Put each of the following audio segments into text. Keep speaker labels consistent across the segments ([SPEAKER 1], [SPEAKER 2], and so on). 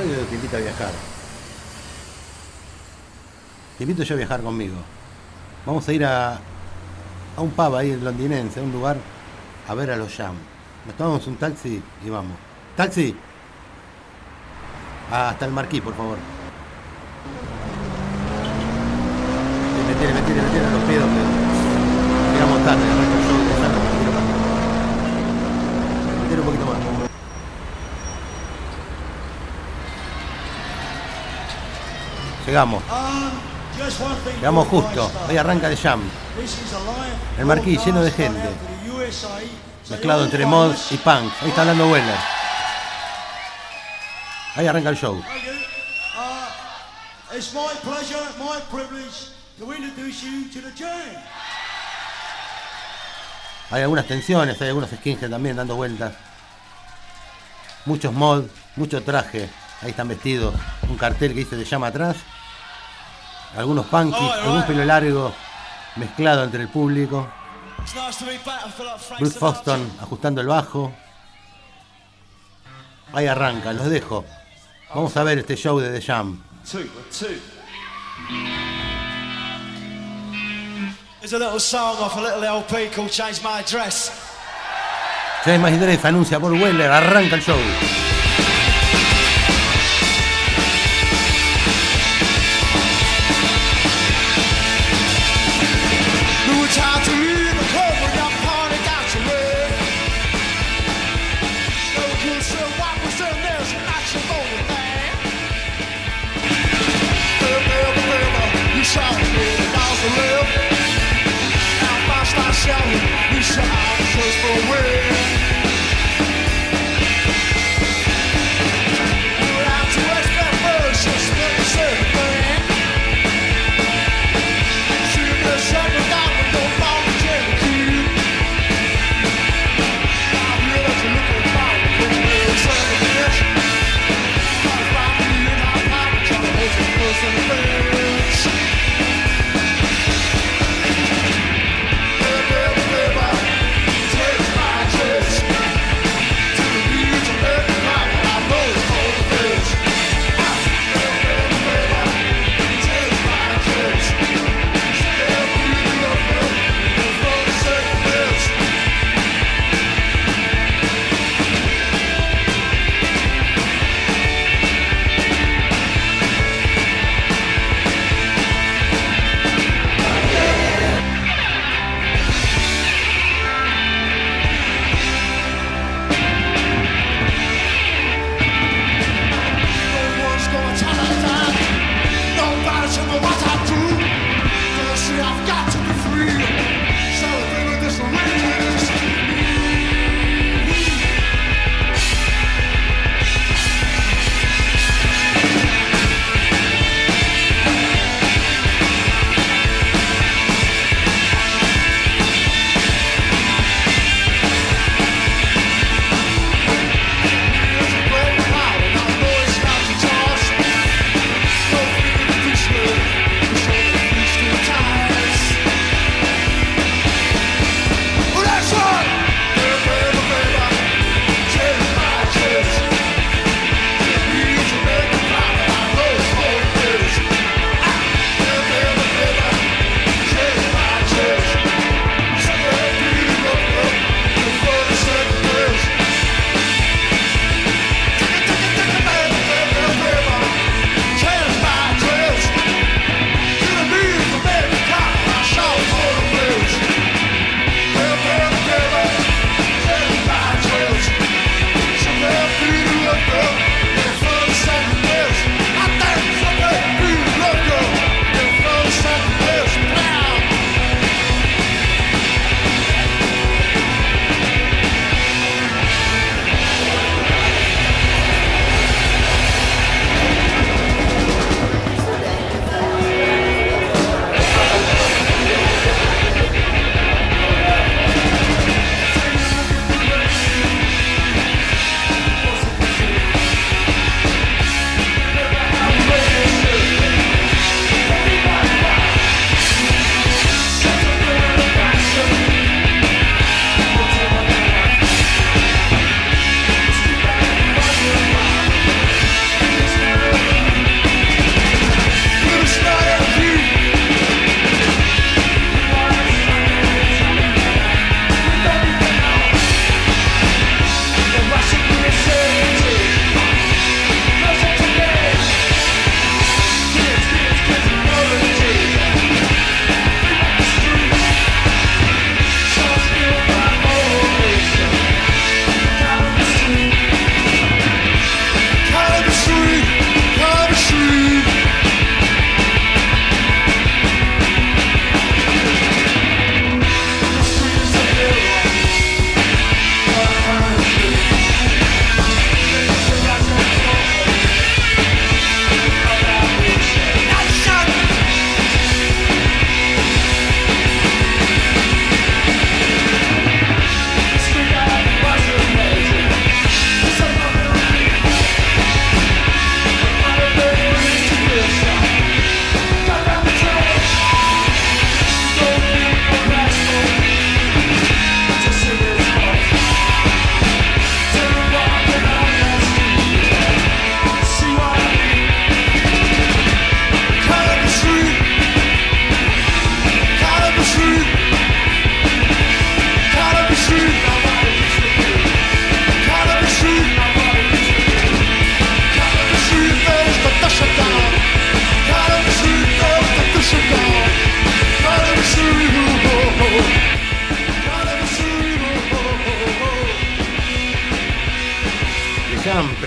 [SPEAKER 1] radio te invita a viajar. Te invito yo a viajar conmigo. Vamos a ir a, a un pub ahí en londinense, a un lugar, a ver a los Jam. Nos tomamos un taxi y vamos. ¡Taxi! hasta el marquí, por favor. Metele, metele, metele a los pedos que llegamos tarde, arranca el show de Jam, metele un poquito más. Llegamos. Llegamos justo. Hoy arranca de Jam. El marquí lleno de gente. Mezclado entre mod y punk. Ahí está hablando Weller. Ahí arranca el show. Hay algunas tensiones, hay algunos skinheads también dando vueltas. Muchos mod, mucho traje. Ahí están vestidos. Un cartel que dice de llama atrás. Algunos punkies, algún pelo largo mezclado entre el público. Bruce Foston ajustando el bajo. Ahí arranca, los dejo. Vamos a ver este show de The Jam.
[SPEAKER 2] There's a little song off a little LP called Change My.
[SPEAKER 1] Change My anuncia por Weller, arranca el show.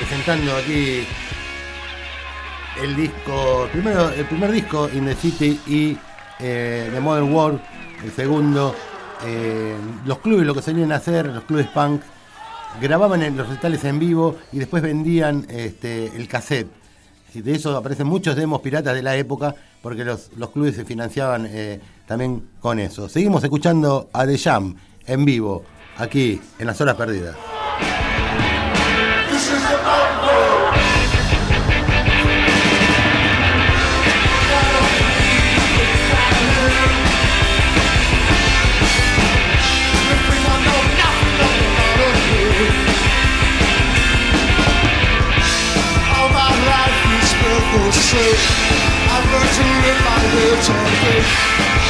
[SPEAKER 3] Presentando aquí el disco, primero, el primer disco, In the City y eh, The Modern World, el segundo. Eh, los clubes lo que solían hacer, los clubes punk, grababan en los recitales en vivo y después vendían este, el cassette. Y de eso aparecen muchos demos piratas de la época porque los, los clubes se financiaban eh, también con eso. Seguimos escuchando a The Jam en vivo, aquí en las horas perdidas.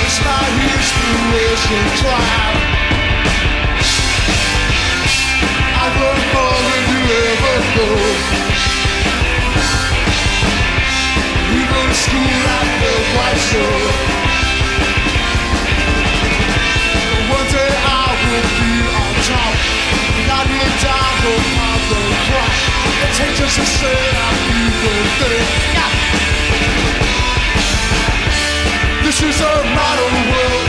[SPEAKER 1] It's my inspiration tribe. This is a modern world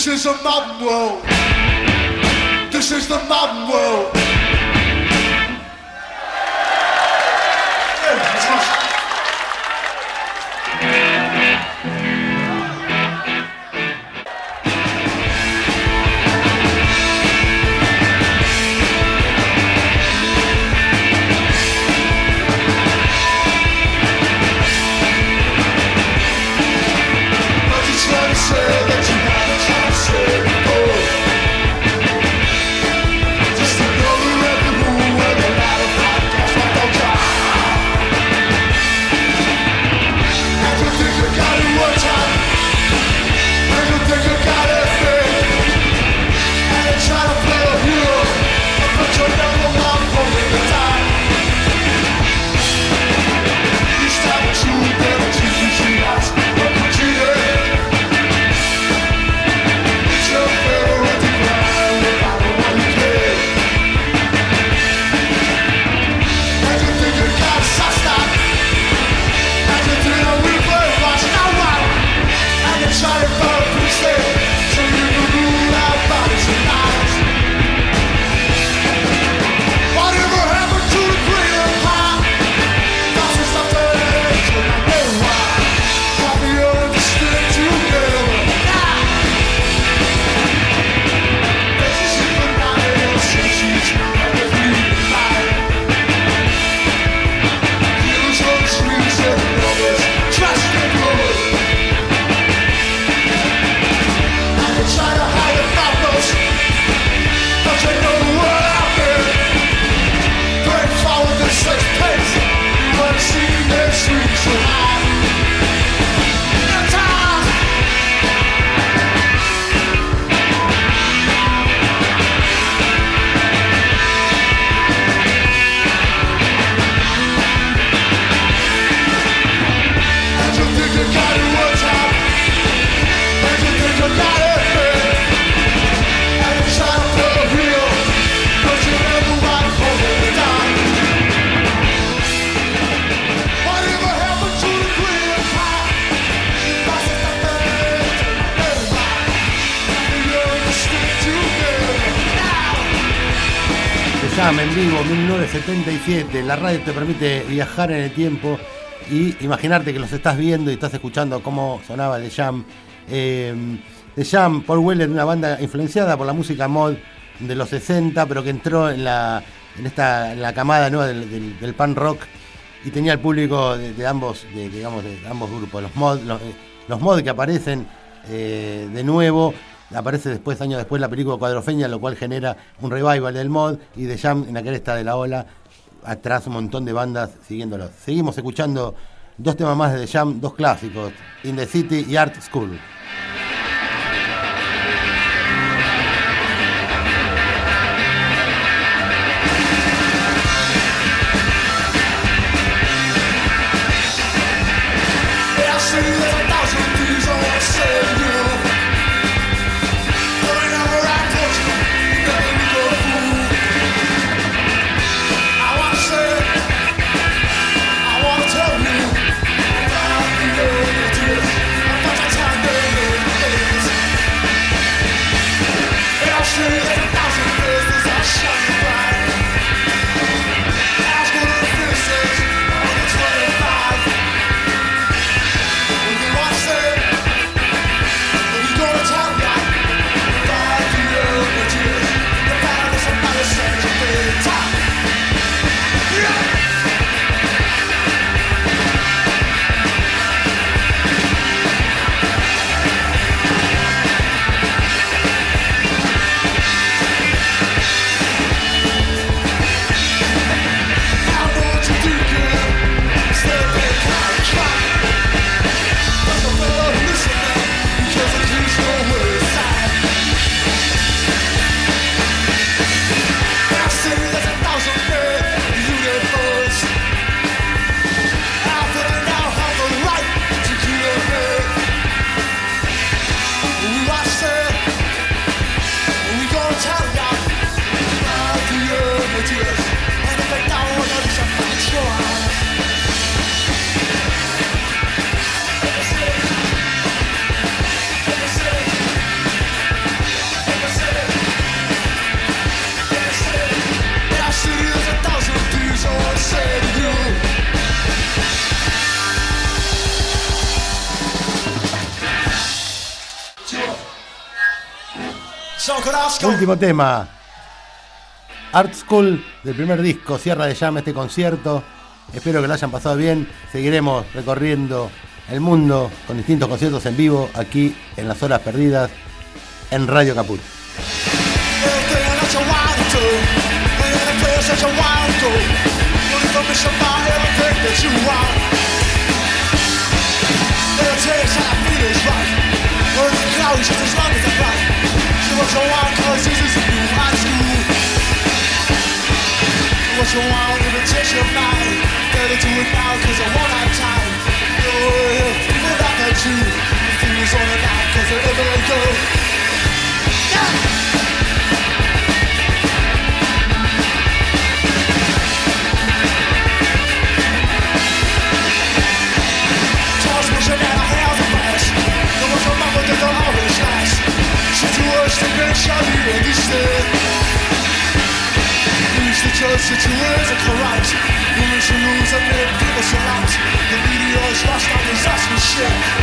[SPEAKER 1] This is the modern world. This is the modern world.
[SPEAKER 3] En vivo 1977. La radio te permite viajar en el tiempo y imaginarte que los estás viendo y estás escuchando cómo sonaba The Jam. Eh, The Jam, Paul Weller, una banda influenciada por la música mod de los 60, pero que entró en la, en esta, la camada nueva del, del, pan rock y tenía el público de, ambos, digamos, de ambos grupos. Los mod, los, eh, mod que aparecen eh, de nuevo aparece después, años después, la película Cuadrofeña, lo cual genera un revival del mod y de Jam en la cresta de la ola, atrás un montón de bandas siguiéndolo. Seguimos escuchando dos temas más de The Jam, dos clásicos, In the City y Art School. Último tema. Art School del primer disco, cierra de llama este concierto. Espero que lo hayan pasado bien. Seguiremos recorriendo el mundo con distintos conciertos en vivo aquí en las horas perdidas en Radio Caput.
[SPEAKER 1] What you want, cause this is a new high school. Do what you want, if it takes your mind. Better do it now, cause I won't have time. No, people that got you, the thing is on the line, cause wherever they go. Yeah! shit.